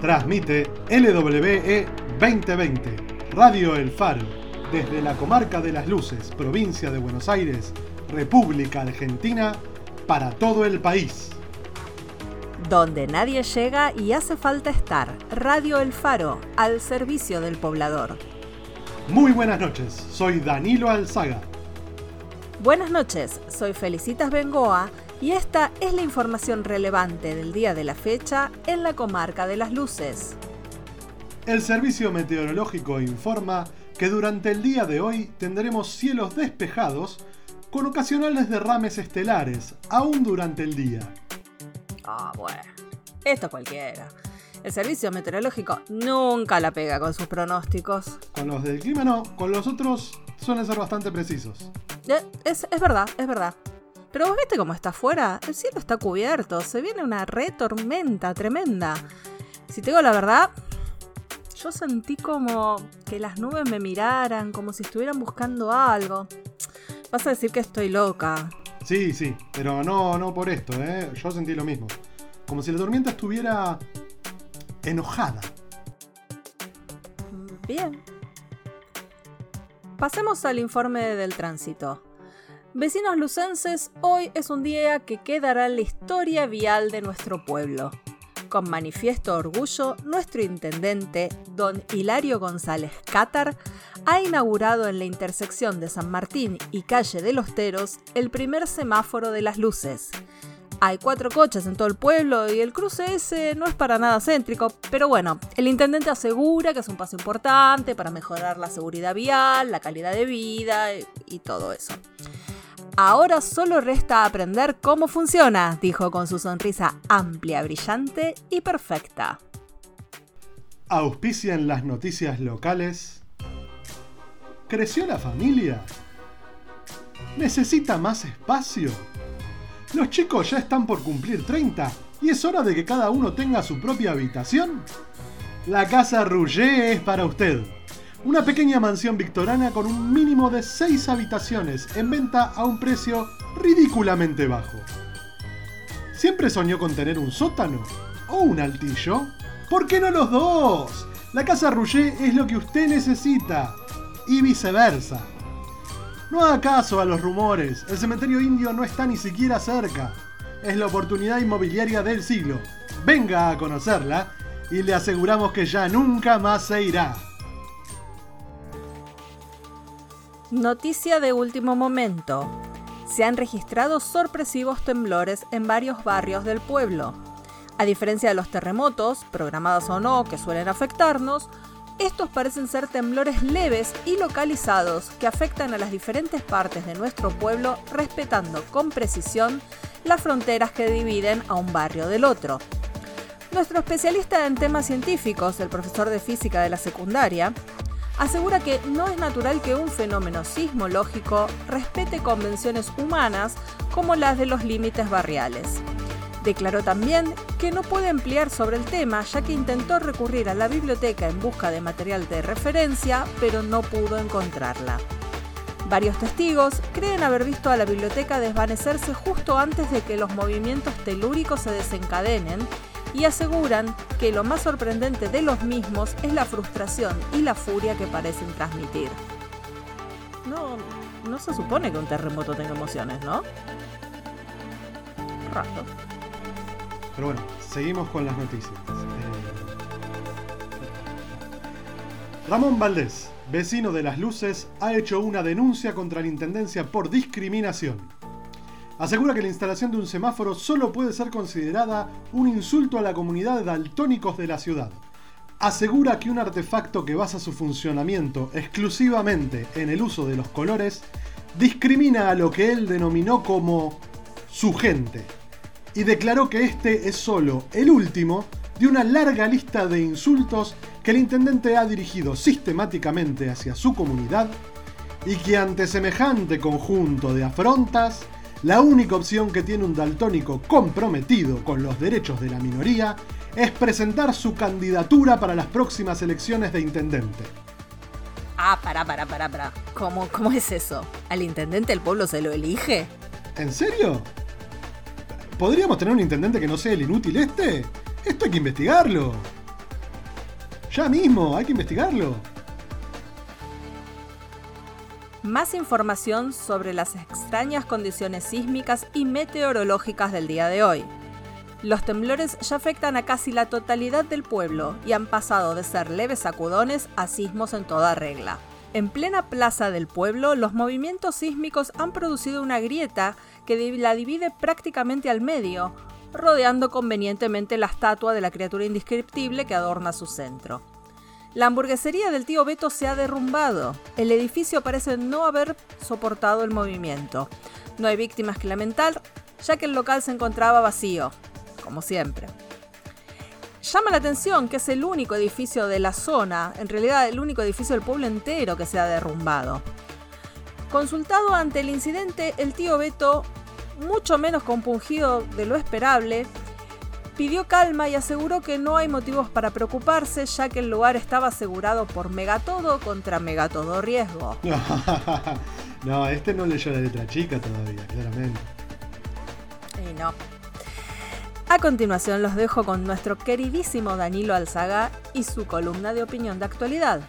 Transmite LWE 2020, Radio El Faro, desde la comarca de Las Luces, provincia de Buenos Aires, República Argentina, para todo el país. Donde nadie llega y hace falta estar. Radio El Faro, al servicio del poblador. Muy buenas noches, soy Danilo Alzaga. Buenas noches, soy Felicitas Bengoa y esta es la información relevante del día de la fecha en la comarca de las luces. El Servicio Meteorológico informa que durante el día de hoy tendremos cielos despejados con ocasionales derrames estelares, aún durante el día. Ah, bueno, esto cualquiera. El servicio meteorológico nunca la pega con sus pronósticos. Con los del clima no, con los otros suelen ser bastante precisos. Eh, es, es verdad, es verdad. Pero vos viste cómo está afuera, el cielo está cubierto, se viene una re tormenta tremenda. Si te digo la verdad, yo sentí como que las nubes me miraran, como si estuvieran buscando algo. Vas a decir que estoy loca. Sí, sí, pero no, no por esto, ¿eh? Yo sentí lo mismo. Como si la tormenta estuviera enojada. Bien. Pasemos al informe del tránsito. Vecinos lucenses, hoy es un día que quedará en la historia vial de nuestro pueblo. Con manifiesto orgullo, nuestro intendente, don Hilario González Cátar, ha inaugurado en la intersección de San Martín y calle de los Teros el primer semáforo de las luces. Hay cuatro coches en todo el pueblo y el cruce ese no es para nada céntrico, pero bueno, el intendente asegura que es un paso importante para mejorar la seguridad vial, la calidad de vida y todo eso. Ahora solo resta aprender cómo funciona, dijo con su sonrisa amplia, brillante y perfecta. Auspician las noticias locales. ¿Creció la familia? ¿Necesita más espacio? Los chicos ya están por cumplir 30 y es hora de que cada uno tenga su propia habitación. La casa Rouget es para usted una pequeña mansión victoriana con un mínimo de 6 habitaciones en venta a un precio ridículamente bajo. ¿Siempre soñó con tener un sótano? ¿O un altillo? ¿Por qué no los dos? La casa Rouget es lo que usted necesita. Y viceversa. No haga caso a los rumores, el cementerio indio no está ni siquiera cerca. Es la oportunidad inmobiliaria del siglo. Venga a conocerla y le aseguramos que ya nunca más se irá. Noticia de último momento. Se han registrado sorpresivos temblores en varios barrios del pueblo. A diferencia de los terremotos, programados o no, que suelen afectarnos, estos parecen ser temblores leves y localizados que afectan a las diferentes partes de nuestro pueblo respetando con precisión las fronteras que dividen a un barrio del otro. Nuestro especialista en temas científicos, el profesor de física de la secundaria, asegura que no es natural que un fenómeno sismológico respete convenciones humanas como las de los límites barriales. Declaró también que no puede emplear sobre el tema ya que intentó recurrir a la biblioteca en busca de material de referencia, pero no pudo encontrarla. Varios testigos creen haber visto a la biblioteca desvanecerse justo antes de que los movimientos telúricos se desencadenen y aseguran que lo más sorprendente de los mismos es la frustración y la furia que parecen transmitir. No, no se supone que un terremoto tenga emociones, ¿no? Rato. Pero bueno, seguimos con las noticias. Eh, Ramón Valdés, vecino de Las Luces, ha hecho una denuncia contra la Intendencia por discriminación asegura que la instalación de un semáforo solo puede ser considerada un insulto a la comunidad de daltónicos de la ciudad. Asegura que un artefacto que basa su funcionamiento exclusivamente en el uso de los colores discrimina a lo que él denominó como su gente y declaró que este es solo el último de una larga lista de insultos que el intendente ha dirigido sistemáticamente hacia su comunidad y que ante semejante conjunto de afrontas la única opción que tiene un daltónico comprometido con los derechos de la minoría es presentar su candidatura para las próximas elecciones de intendente. Ah, para, para, para, para. ¿Cómo, ¿Cómo es eso? ¿Al intendente el pueblo se lo elige? ¿En serio? ¿Podríamos tener un intendente que no sea el inútil este? Esto hay que investigarlo. Ya mismo, hay que investigarlo. Más información sobre las extrañas condiciones sísmicas y meteorológicas del día de hoy. Los temblores ya afectan a casi la totalidad del pueblo y han pasado de ser leves sacudones a sismos en toda regla. En plena plaza del pueblo, los movimientos sísmicos han producido una grieta que la divide prácticamente al medio, rodeando convenientemente la estatua de la criatura indescriptible que adorna su centro. La hamburguesería del tío Beto se ha derrumbado. El edificio parece no haber soportado el movimiento. No hay víctimas que lamentar, ya que el local se encontraba vacío, como siempre. Llama la atención que es el único edificio de la zona, en realidad el único edificio del pueblo entero que se ha derrumbado. Consultado ante el incidente, el tío Beto, mucho menos compungido de lo esperable, pidió calma y aseguró que no hay motivos para preocuparse ya que el lugar estaba asegurado por Megatodo contra Megatodo riesgo. no, este no leyó la letra chica todavía, claramente. Y no. A continuación los dejo con nuestro queridísimo Danilo Alzaga y su columna de opinión de actualidad.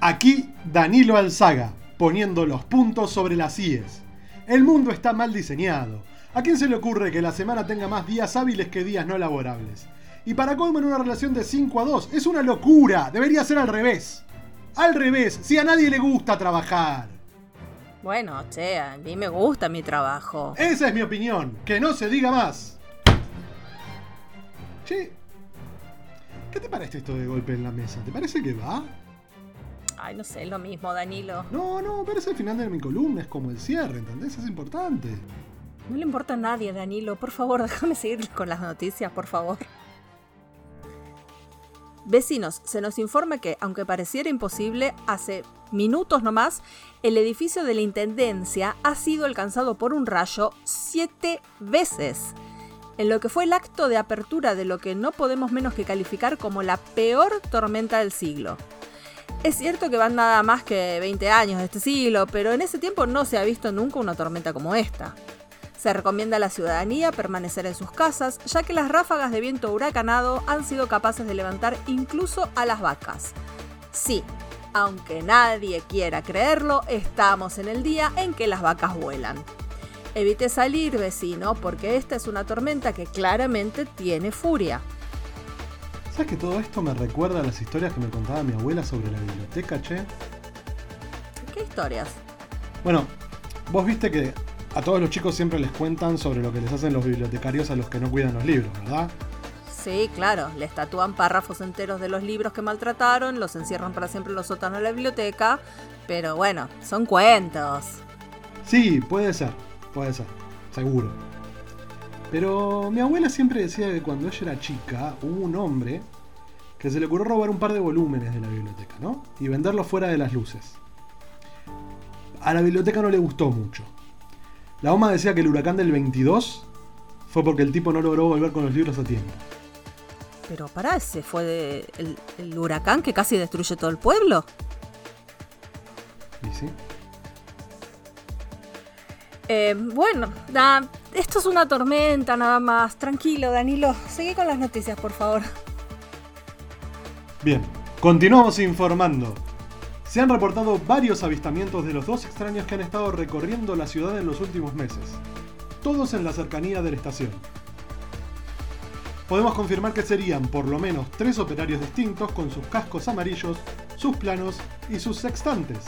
Aquí Danilo Alzaga, poniendo los puntos sobre las IES. El mundo está mal diseñado. ¿A quién se le ocurre que la semana tenga más días hábiles que días no laborables? Y para colmo en una relación de 5 a 2, es una locura, debería ser al revés. Al revés, si a nadie le gusta trabajar. Bueno, che, a mí me gusta mi trabajo. Esa es mi opinión, que no se diga más. Che, ¿qué te parece esto de golpe en la mesa? ¿Te parece que va? Ay, no sé, es lo mismo, Danilo. No, no, es el final de mi columna, es como el cierre, ¿entendés? Es importante. No le importa a nadie, Danilo. Por favor, déjame seguir con las noticias, por favor. Vecinos, se nos informa que, aunque pareciera imposible, hace minutos nomás, el edificio de la Intendencia ha sido alcanzado por un rayo siete veces en lo que fue el acto de apertura de lo que no podemos menos que calificar como la peor tormenta del siglo. Es cierto que van nada más que 20 años de este siglo, pero en ese tiempo no se ha visto nunca una tormenta como esta. Se recomienda a la ciudadanía permanecer en sus casas, ya que las ráfagas de viento huracanado han sido capaces de levantar incluso a las vacas. Sí, aunque nadie quiera creerlo, estamos en el día en que las vacas vuelan. Evite salir, vecino, porque esta es una tormenta que claramente tiene furia. ¿Sabes que todo esto me recuerda a las historias que me contaba mi abuela sobre la biblioteca, che? ¿Qué historias? Bueno, vos viste que a todos los chicos siempre les cuentan sobre lo que les hacen los bibliotecarios a los que no cuidan los libros, ¿verdad? Sí, claro, les tatúan párrafos enteros de los libros que maltrataron, los encierran para siempre en los sótanos de la biblioteca, pero bueno, son cuentos. Sí, puede ser. Puede ser, seguro. Pero mi abuela siempre decía que cuando ella era chica hubo un hombre que se le ocurrió robar un par de volúmenes de la biblioteca, ¿no? Y venderlos fuera de las luces. A la biblioteca no le gustó mucho. La OMA decía que el huracán del 22 fue porque el tipo no logró volver con los libros a tiempo. Pero pará, ese fue el, el huracán que casi destruye todo el pueblo. ¿Y sí? Eh, bueno, esto es una tormenta nada más. Tranquilo, Danilo. Seguí con las noticias, por favor. Bien, continuamos informando. Se han reportado varios avistamientos de los dos extraños que han estado recorriendo la ciudad en los últimos meses, todos en la cercanía de la estación. Podemos confirmar que serían por lo menos tres operarios distintos con sus cascos amarillos, sus planos y sus sextantes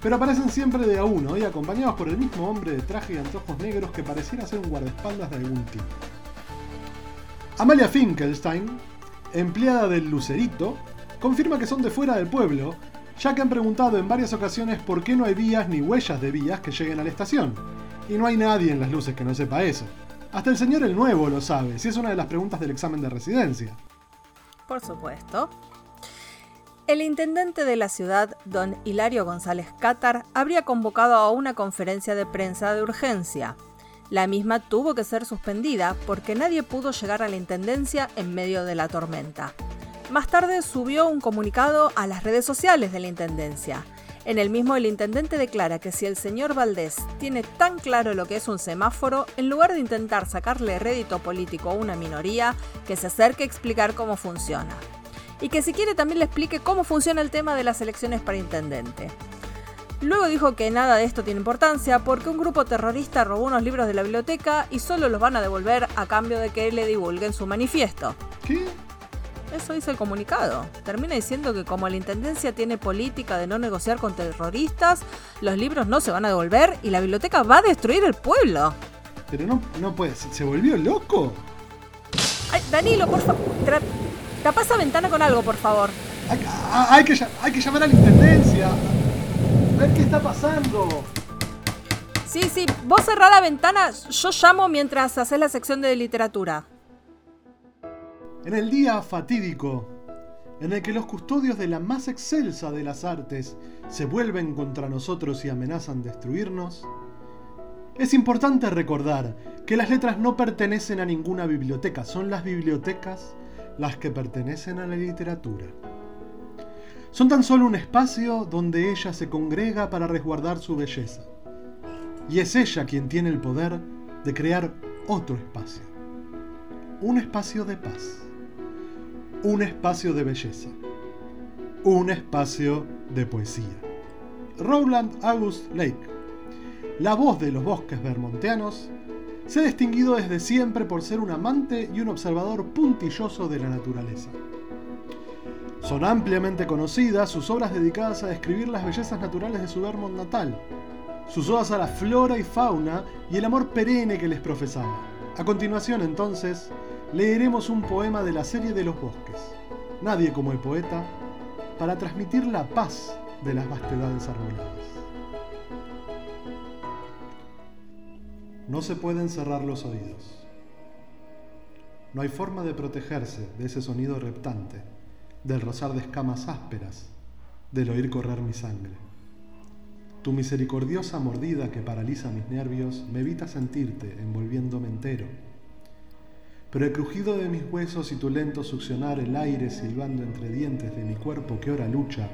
pero aparecen siempre de a uno y acompañados por el mismo hombre de traje y anteojos negros que pareciera ser un guardaespaldas de algún tipo. Amalia Finkelstein, empleada del Lucerito, confirma que son de fuera del pueblo, ya que han preguntado en varias ocasiones por qué no hay vías ni huellas de vías que lleguen a la estación. Y no hay nadie en las luces que no sepa eso. Hasta el señor el nuevo lo sabe, si es una de las preguntas del examen de residencia. Por supuesto. El intendente de la ciudad, don Hilario González Cátar, habría convocado a una conferencia de prensa de urgencia. La misma tuvo que ser suspendida porque nadie pudo llegar a la intendencia en medio de la tormenta. Más tarde subió un comunicado a las redes sociales de la intendencia. En el mismo el intendente declara que si el señor Valdés tiene tan claro lo que es un semáforo, en lugar de intentar sacarle rédito político a una minoría, que se acerque a explicar cómo funciona. y que si quiere también le explique cómo funciona el tema de las elecciones para intendente. Luego dijo que nada de esto tiene importancia porque un grupo terrorista robó unos libros de la biblioteca y solo los van a devolver a cambio de que le divulguen su manifiesto. ¿Qué? Eso dice el comunicado. Termina diciendo que como la Intendencia tiene política de no negociar con terroristas, los libros no se van a devolver y la biblioteca va a destruir el pueblo. Pero no, no puede ser. ¿Se volvió loco? Ay, Danilo, por favor. Tapa esa ventana con algo, por favor. Hay, ah, hay, que, hay que llamar a la Intendencia. A ver qué está pasando. Sí, sí, vos cerrá la ventana, yo llamo mientras haces la sección de literatura. En el día fatídico, en el que los custodios de la más excelsa de las artes se vuelven contra nosotros y amenazan destruirnos, es importante recordar que las letras no pertenecen a ninguna biblioteca, son las bibliotecas las que pertenecen a la literatura. Son tan solo un espacio donde ella se congrega para resguardar su belleza. Y es ella quien tiene el poder de crear otro espacio. Un espacio de paz. Un espacio de belleza. Un espacio de poesía. Rowland August Lake, la voz de los bosques vermonteanos, se ha distinguido desde siempre por ser un amante y un observador puntilloso de la naturaleza. Son ampliamente conocidas sus obras dedicadas a describir las bellezas naturales de su Vermont natal, sus odas a la flora y fauna y el amor perenne que les profesaba. A continuación, entonces, leeremos un poema de la serie de los bosques, Nadie como el poeta, para transmitir la paz de las vastedades arboladas. No se pueden cerrar los oídos. No hay forma de protegerse de ese sonido reptante, del rozar de escamas ásperas, del oír correr mi sangre. Tu misericordiosa mordida que paraliza mis nervios me evita sentirte envolviéndome entero. Pero el crujido de mis huesos y tu lento succionar el aire silbando entre dientes de mi cuerpo que ahora lucha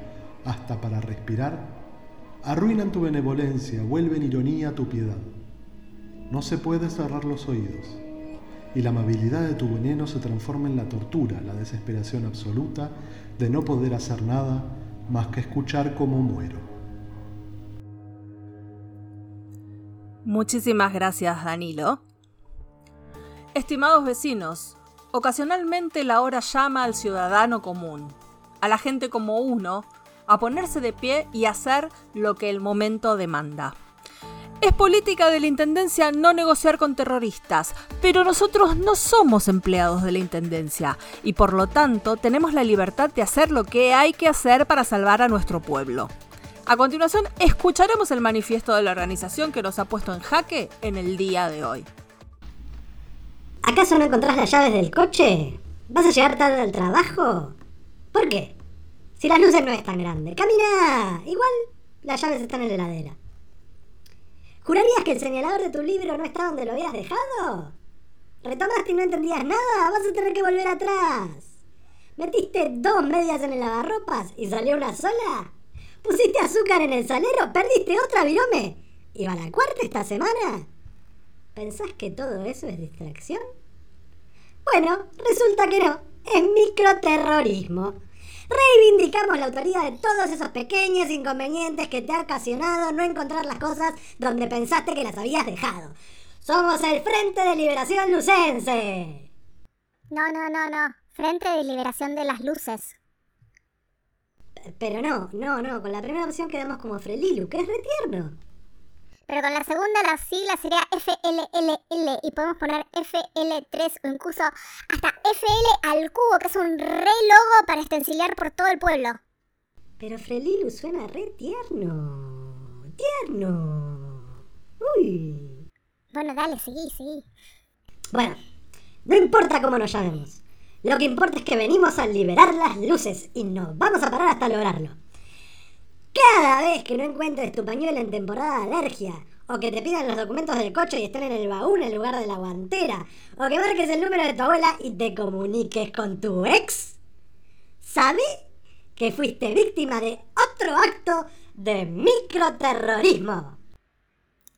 hasta para respirar, arruinan tu benevolencia, vuelven ironía tu piedad. No se puede cerrar los oídos, y la amabilidad de tu veneno se transforma en la tortura, la desesperación absoluta de no poder hacer nada más que escuchar cómo muero. Muchísimas gracias, Danilo. Estimados vecinos, ocasionalmente la hora llama al ciudadano común, a la gente como uno, a ponerse de pie y hacer lo que el momento demanda. Es política de la Intendencia no negociar con terroristas, pero nosotros no somos empleados de la Intendencia y por lo tanto tenemos la libertad de hacer lo que hay que hacer para salvar a nuestro pueblo. A continuación, escucharemos el manifiesto de la organización que nos ha puesto en jaque en el día de hoy. ¿Acaso no encontrás las llaves del coche? ¿Vas a llegar tarde al trabajo? ¿Por qué? Si las luces no es tan grande. ¡Camina! Igual las llaves están en la heladera. ¿Jurarías que el señalador de tu libro no está donde lo habías dejado? ¿Retomaste y no entendías nada? Vas a tener que volver atrás. ¿Metiste dos medias en el lavarropas y salió una sola? ¿Pusiste azúcar en el salero? ¿Perdiste otra virome? ¿Y va la cuarta esta semana? ¿Pensás que todo eso es distracción? Bueno, resulta que no. Es microterrorismo. Reivindicamos la autoría de todos esos pequeños inconvenientes que te ha ocasionado no encontrar las cosas donde pensaste que las habías dejado. Somos el Frente de Liberación Lucense. No, no, no, no. Frente de Liberación de las Luces. Pero no, no, no. Con la primera opción quedamos como Frelilu, que es retierno. Pero con la segunda la sigla sería FLLL y podemos poner FL3 o incluso hasta FL al cubo, que es un re logo para estencilar por todo el pueblo. Pero Frelilu suena re tierno. Tierno. Uy. Bueno, dale, seguí, seguí. Bueno, no importa cómo nos llamemos. Lo que importa es que venimos a liberar las luces y nos vamos a parar hasta lograrlo. Cada vez que no encuentres tu pañuelo en temporada de alergia, o que te pidan los documentos del coche y estén en el baúl en lugar de la guantera, o que marques el número de tu abuela y te comuniques con tu ex, ¿sabe que fuiste víctima de otro acto de microterrorismo?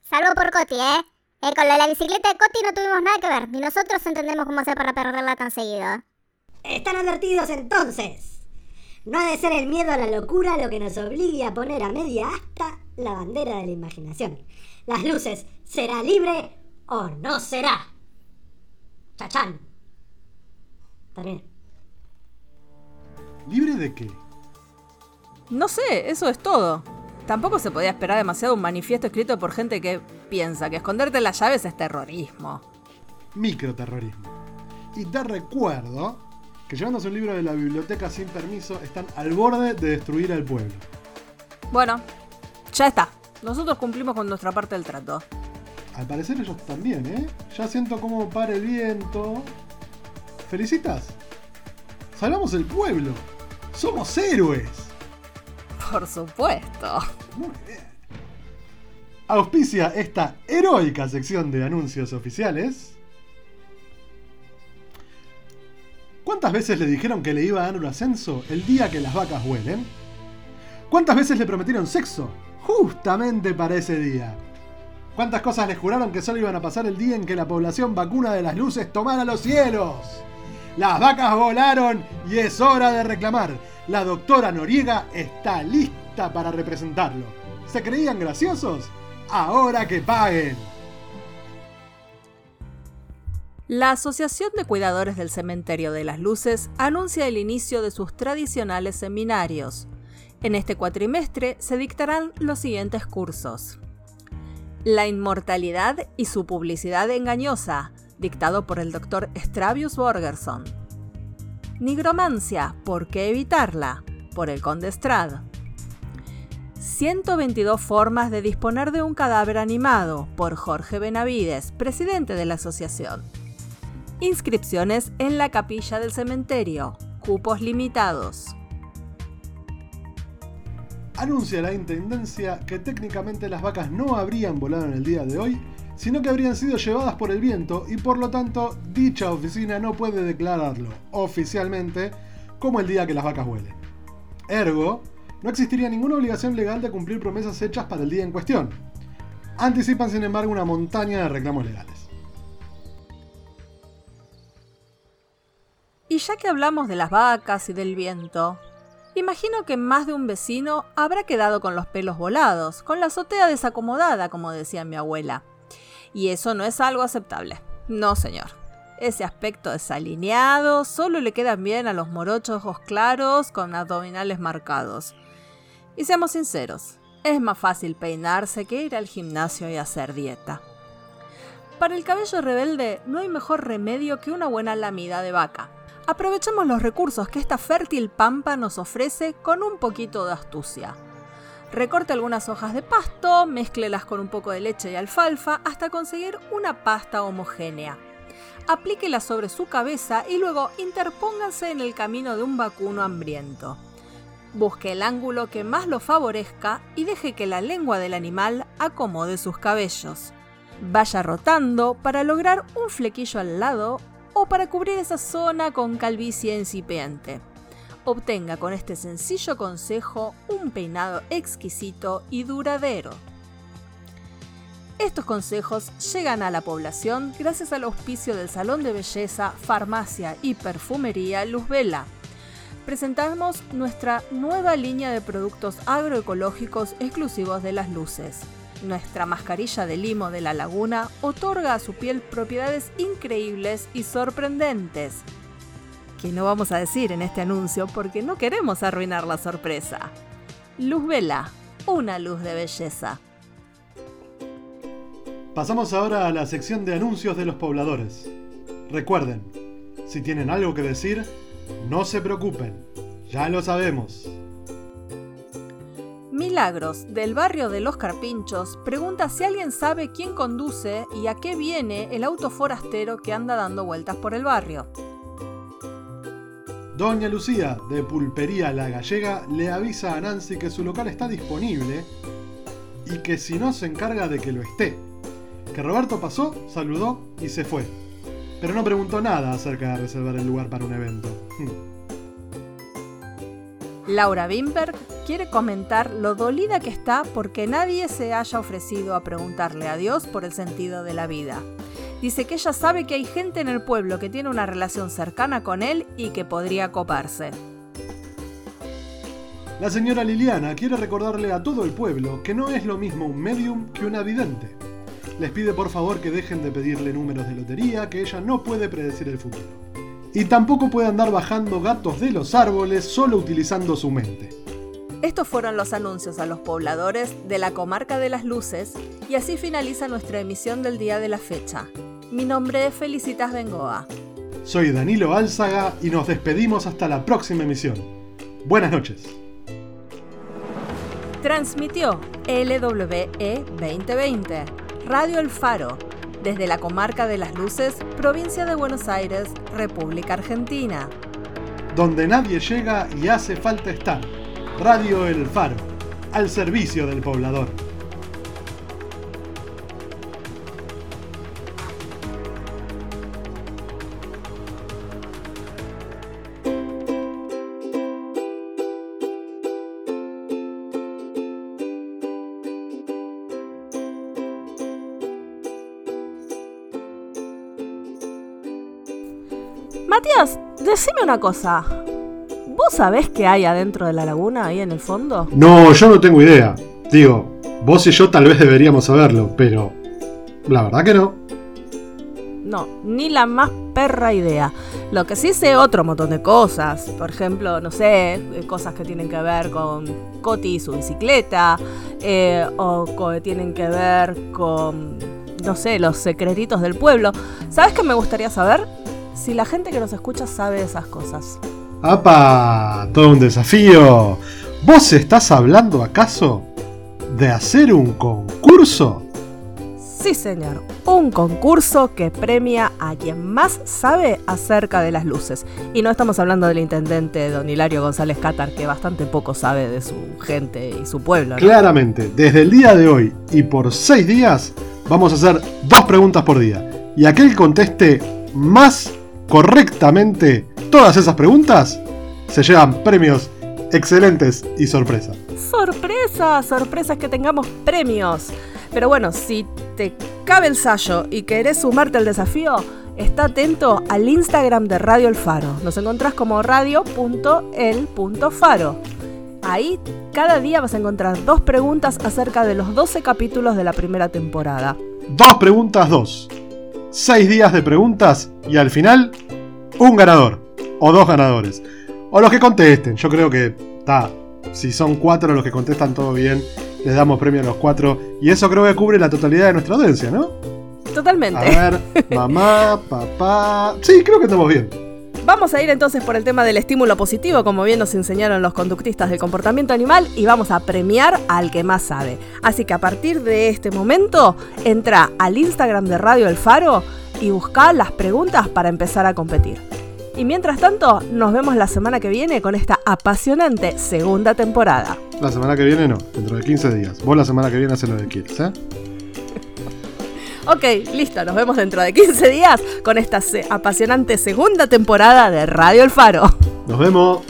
Salvo por Coti, ¿eh? ¿eh? Con lo de la bicicleta de Coti no tuvimos nada que ver, ni nosotros entendemos cómo hacer para perderla tan seguido. Están advertidos entonces. No ha de ser el miedo a la locura lo que nos obligue a poner a media asta la bandera de la imaginación. Las luces, ¿será libre o no será? Chachán. Terminé. ¿Libre de qué? No sé, eso es todo. Tampoco se podía esperar demasiado un manifiesto escrito por gente que piensa que esconderte las llaves es terrorismo. Microterrorismo. Y te recuerdo que llevándose un libro de la biblioteca sin permiso están al borde de destruir al pueblo. Bueno, ya está. Nosotros cumplimos con nuestra parte del trato. Al parecer ellos también, ¿eh? Ya siento cómo para el viento. ¿Felicitas? Salvamos el pueblo. Somos héroes. Por supuesto. Muy bien. Auspicia esta heroica sección de anuncios oficiales. ¿Cuántas veces le dijeron que le iba a dar un ascenso el día que las vacas huelen? ¿Cuántas veces le prometieron sexo? Justamente para ese día. ¿Cuántas cosas les juraron que solo iban a pasar el día en que la población vacuna de las luces tomara los cielos? Las vacas volaron y es hora de reclamar. La doctora Noriega está lista para representarlo. ¿Se creían graciosos? Ahora que paguen. La Asociación de Cuidadores del Cementerio de las Luces anuncia el inicio de sus tradicionales seminarios. En este cuatrimestre se dictarán los siguientes cursos. La inmortalidad y su publicidad engañosa, dictado por el doctor Stravius Borgerson. Nigromancia, ¿por qué evitarla? por el conde Strad. 122 formas de disponer de un cadáver animado, por Jorge Benavides, presidente de la asociación. Inscripciones en la capilla del cementerio, cupos limitados. Anuncia la Intendencia que técnicamente las vacas no habrían volado en el día de hoy, sino que habrían sido llevadas por el viento y por lo tanto dicha oficina no puede declararlo oficialmente como el día que las vacas vuelen. Ergo, no existiría ninguna obligación legal de cumplir promesas hechas para el día en cuestión. Anticipan sin embargo una montaña de reclamos legales. Y ya que hablamos de las vacas y del viento, imagino que más de un vecino habrá quedado con los pelos volados, con la azotea desacomodada, como decía mi abuela. Y eso no es algo aceptable. No, señor. Ese aspecto desalineado solo le queda bien a los morochos ojos claros con abdominales marcados. Y seamos sinceros, es más fácil peinarse que ir al gimnasio y hacer dieta. Para el cabello rebelde no hay mejor remedio que una buena lamida de vaca. Aprovechemos los recursos que esta fértil pampa nos ofrece con un poquito de astucia. Recorte algunas hojas de pasto, mézclelas con un poco de leche y alfalfa hasta conseguir una pasta homogénea. Aplíquela sobre su cabeza y luego interpóngase en el camino de un vacuno hambriento. Busque el ángulo que más lo favorezca y deje que la lengua del animal acomode sus cabellos. Vaya rotando para lograr un flequillo al lado para cubrir esa zona con calvicie incipiente. Obtenga con este sencillo consejo un peinado exquisito y duradero. Estos consejos llegan a la población gracias al auspicio del Salón de Belleza, Farmacia y Perfumería Luz Vela. Presentamos nuestra nueva línea de productos agroecológicos exclusivos de las luces. Nuestra mascarilla de limo de la laguna otorga a su piel propiedades increíbles y sorprendentes. Que no vamos a decir en este anuncio porque no queremos arruinar la sorpresa. Luz Vela, una luz de belleza. Pasamos ahora a la sección de anuncios de los pobladores. Recuerden, si tienen algo que decir, no se preocupen, ya lo sabemos. Milagros, del barrio de Los Carpinchos, pregunta si alguien sabe quién conduce y a qué viene el auto forastero que anda dando vueltas por el barrio. Doña Lucía, de Pulpería La Gallega, le avisa a Nancy que su local está disponible y que si no se encarga de que lo esté. Que Roberto pasó, saludó y se fue. Pero no preguntó nada acerca de reservar el lugar para un evento. Laura Wimberg quiere comentar lo dolida que está porque nadie se haya ofrecido a preguntarle a Dios por el sentido de la vida. Dice que ella sabe que hay gente en el pueblo que tiene una relación cercana con él y que podría coparse. La señora Liliana quiere recordarle a todo el pueblo que no es lo mismo un medium que una vidente. Les pide por favor que dejen de pedirle números de lotería, que ella no puede predecir el futuro. Y tampoco puede andar bajando gatos de los árboles solo utilizando su mente. Estos fueron los anuncios a los pobladores de la comarca de las luces y así finaliza nuestra emisión del día de la fecha. Mi nombre es Felicitas Bengoa. Soy Danilo Álzaga y nos despedimos hasta la próxima emisión. Buenas noches. Transmitió LWE 2020, Radio El Faro, desde la comarca de las luces, provincia de Buenos Aires, República Argentina. Donde nadie llega y hace falta estar. Radio El Faro, al servicio del poblador. Matías, decime una cosa. ¿Vos sabés qué hay adentro de la laguna, ahí en el fondo? No, yo no tengo idea. Digo, vos y yo tal vez deberíamos saberlo, pero la verdad que no. No, ni la más perra idea. Lo que sí sé otro montón de cosas. Por ejemplo, no sé, eh, cosas que tienen que ver con Coti y su bicicleta. eh, o que tienen que ver con, no sé, los secretitos del pueblo. ¿Sabes qué me gustaría saber? Si la gente que nos escucha sabe esas cosas. ¡Apa! Todo un desafío. ¿Vos estás hablando acaso de hacer un concurso? Sí, señor. Un concurso que premia a quien más sabe acerca de las luces. Y no estamos hablando del intendente don Hilario González Cátar, que bastante poco sabe de su gente y su pueblo. ¿no? Claramente, desde el día de hoy y por seis días vamos a hacer dos preguntas por día. Y aquel que conteste más correctamente todas esas preguntas se llevan premios excelentes y sorpresa. Sorpresa, sorpresa es que tengamos premios. Pero bueno, si te cabe el sallo y querés sumarte al desafío, está atento al Instagram de Radio El Faro. Nos encontrás como radio.el.faro. Ahí cada día vas a encontrar dos preguntas acerca de los 12 capítulos de la primera temporada. Dos preguntas, dos. Seis días de preguntas y al final un ganador. O dos ganadores. O los que contesten. Yo creo que está. Si son cuatro los que contestan todo bien, les damos premio a los cuatro. Y eso creo que cubre la totalidad de nuestra audiencia, ¿no? Totalmente. A ver, mamá, papá. Sí, creo que estamos bien. Vamos a ir entonces por el tema del estímulo positivo, como bien nos enseñaron los conductistas del comportamiento animal, y vamos a premiar al que más sabe. Así que a partir de este momento, entra al Instagram de Radio El Faro y busca las preguntas para empezar a competir. Y mientras tanto, nos vemos la semana que viene con esta apasionante segunda temporada. La semana que viene no, dentro de 15 días. Vos la semana que viene haces lo que quieras, ¿eh? Ok, listo, nos vemos dentro de 15 días con esta apasionante segunda temporada de Radio El Faro. Nos vemos.